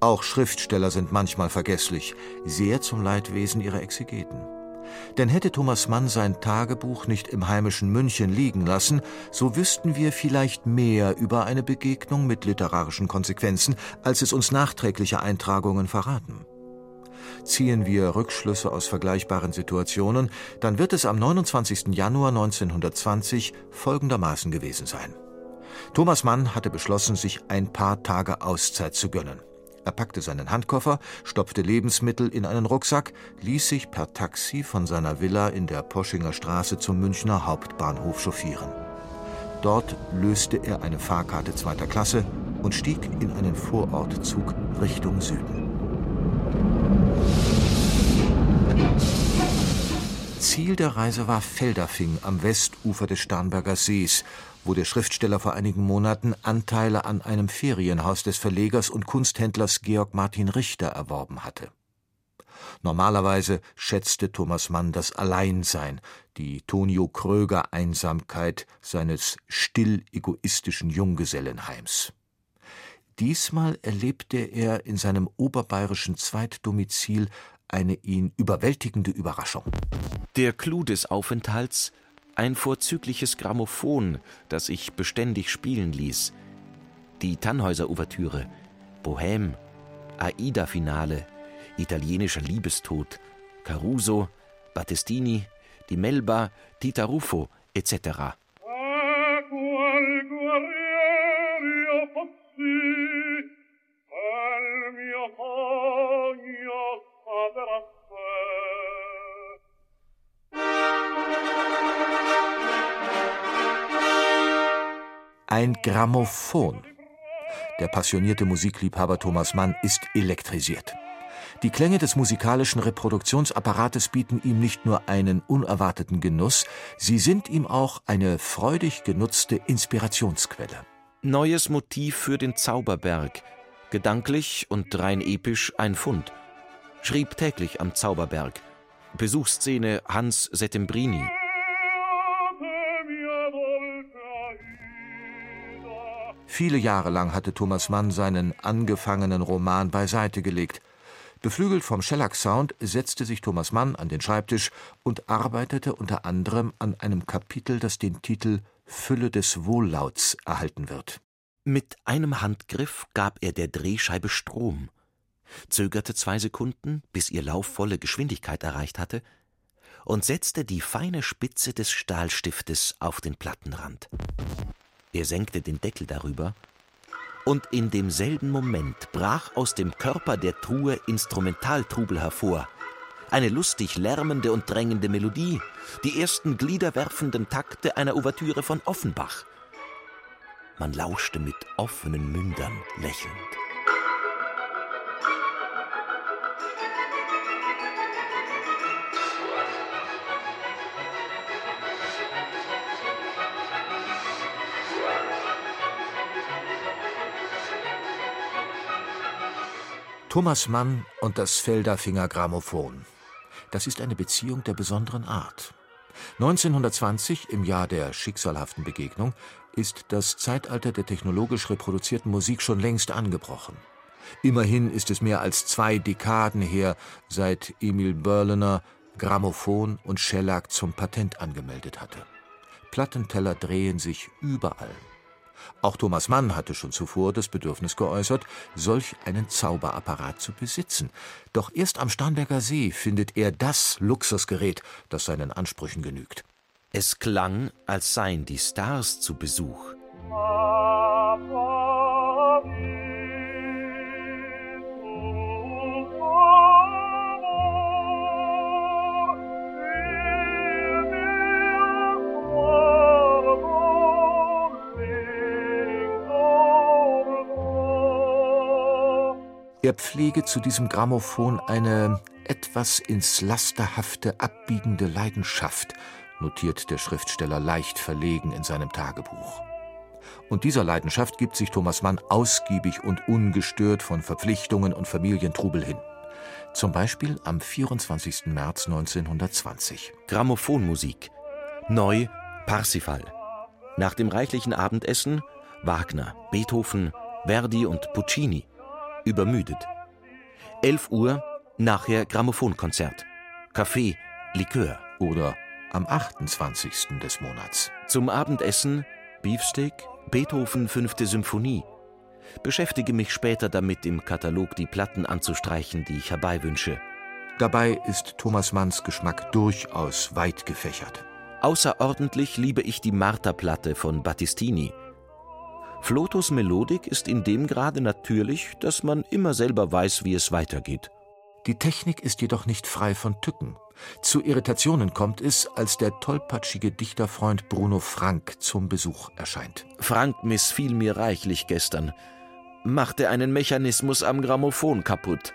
Auch Schriftsteller sind manchmal vergesslich, sehr zum Leidwesen ihrer Exegeten. Denn hätte Thomas Mann sein Tagebuch nicht im heimischen München liegen lassen, so wüssten wir vielleicht mehr über eine Begegnung mit literarischen Konsequenzen, als es uns nachträgliche Eintragungen verraten. Ziehen wir Rückschlüsse aus vergleichbaren Situationen, dann wird es am 29. Januar 1920 folgendermaßen gewesen sein. Thomas Mann hatte beschlossen, sich ein paar Tage Auszeit zu gönnen. Er packte seinen Handkoffer, stopfte Lebensmittel in einen Rucksack, ließ sich per Taxi von seiner Villa in der Poschinger Straße zum Münchner Hauptbahnhof chauffieren. Dort löste er eine Fahrkarte zweiter Klasse und stieg in einen Vorortzug Richtung Süden. Ziel der Reise war Felderfing am Westufer des Starnberger Sees, wo der Schriftsteller vor einigen Monaten Anteile an einem Ferienhaus des Verlegers und Kunsthändlers Georg Martin Richter erworben hatte. Normalerweise schätzte Thomas Mann das Alleinsein, die Tonio Kröger Einsamkeit seines still egoistischen Junggesellenheims. Diesmal erlebte er in seinem oberbayerischen Zweitdomizil eine ihn überwältigende Überraschung. Der Clou des Aufenthalts? Ein vorzügliches Grammophon, das ich beständig spielen ließ. Die Tannhäuser-Ouvertüre, Bohème, Aida-Finale, italienischer Liebestod, Caruso, Battistini, die Melba, Tita Ruffo etc. Ein Grammophon. Der passionierte Musikliebhaber Thomas Mann ist elektrisiert. Die Klänge des musikalischen Reproduktionsapparates bieten ihm nicht nur einen unerwarteten Genuss, sie sind ihm auch eine freudig genutzte Inspirationsquelle. Neues Motiv für den Zauberberg, gedanklich und rein episch ein Fund. Schrieb täglich am Zauberberg. Besuchsszene Hans Settembrini. Viele Jahre lang hatte Thomas Mann seinen angefangenen Roman beiseite gelegt. Beflügelt vom Shellac-Sound setzte sich Thomas Mann an den Schreibtisch und arbeitete unter anderem an einem Kapitel, das den Titel Fülle des Wohllauts erhalten wird. Mit einem Handgriff gab er der Drehscheibe Strom, zögerte zwei Sekunden, bis ihr Lauf volle Geschwindigkeit erreicht hatte, und setzte die feine Spitze des Stahlstiftes auf den Plattenrand. Er senkte den Deckel darüber, und in demselben Moment brach aus dem Körper der Truhe Instrumentaltrubel hervor. Eine lustig lärmende und drängende Melodie, die ersten gliederwerfenden Takte einer Ouvertüre von Offenbach. Man lauschte mit offenen Mündern lächelnd. Thomas Mann und das Felderfinger Grammophon. Das ist eine Beziehung der besonderen Art. 1920, im Jahr der schicksalhaften Begegnung, ist das Zeitalter der technologisch reproduzierten Musik schon längst angebrochen. Immerhin ist es mehr als zwei Dekaden her, seit Emil Berliner Grammophon und Shellac zum Patent angemeldet hatte. Plattenteller drehen sich überall. Auch Thomas Mann hatte schon zuvor das Bedürfnis geäußert, solch einen Zauberapparat zu besitzen. Doch erst am Starnberger See findet er das Luxusgerät, das seinen Ansprüchen genügt. Es klang, als seien die Stars zu Besuch. Er pflege zu diesem Grammophon eine etwas ins Lasterhafte abbiegende Leidenschaft, notiert der Schriftsteller leicht verlegen in seinem Tagebuch. Und dieser Leidenschaft gibt sich Thomas Mann ausgiebig und ungestört von Verpflichtungen und Familientrubel hin. Zum Beispiel am 24. März 1920. Grammophonmusik. Neu Parsifal. Nach dem reichlichen Abendessen Wagner, Beethoven, Verdi und Puccini. Übermüdet. 11 Uhr, nachher Grammophonkonzert. Kaffee, Likör. Oder am 28. des Monats. Zum Abendessen Beefsteak, Beethoven fünfte Symphonie. Beschäftige mich später damit, im Katalog die Platten anzustreichen, die ich herbeiwünsche. Dabei ist Thomas Manns Geschmack durchaus weit gefächert. Außerordentlich liebe ich die Marterplatte von Battistini. Flotos Melodik ist in dem Grade natürlich, dass man immer selber weiß, wie es weitergeht. Die Technik ist jedoch nicht frei von Tücken. Zu Irritationen kommt es, als der tollpatschige Dichterfreund Bruno Frank zum Besuch erscheint. Frank missfiel mir reichlich gestern. Machte einen Mechanismus am Grammophon kaputt.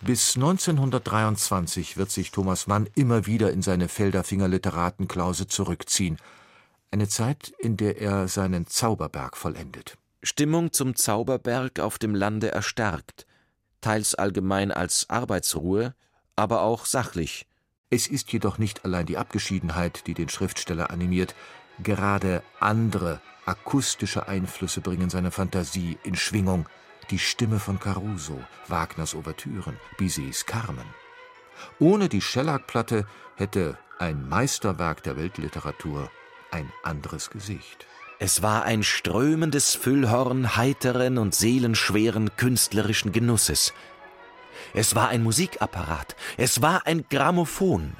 Bis 1923 wird sich Thomas Mann immer wieder in seine Felderfinger Literatenklause zurückziehen. Eine Zeit, in der er seinen Zauberberg vollendet. Stimmung zum Zauberberg auf dem Lande erstarkt teils allgemein als Arbeitsruhe, aber auch sachlich. Es ist jedoch nicht allein die Abgeschiedenheit, die den Schriftsteller animiert, gerade andere akustische Einflüsse bringen seine Fantasie in Schwingung. Die Stimme von Caruso, Wagners Ouvertüren, Bizets Carmen. Ohne die Schellackplatte hätte ein Meisterwerk der Weltliteratur ein anderes Gesicht. Es war ein strömendes Füllhorn heiteren und seelenschweren künstlerischen Genusses. Es war ein Musikapparat, es war ein Grammophon,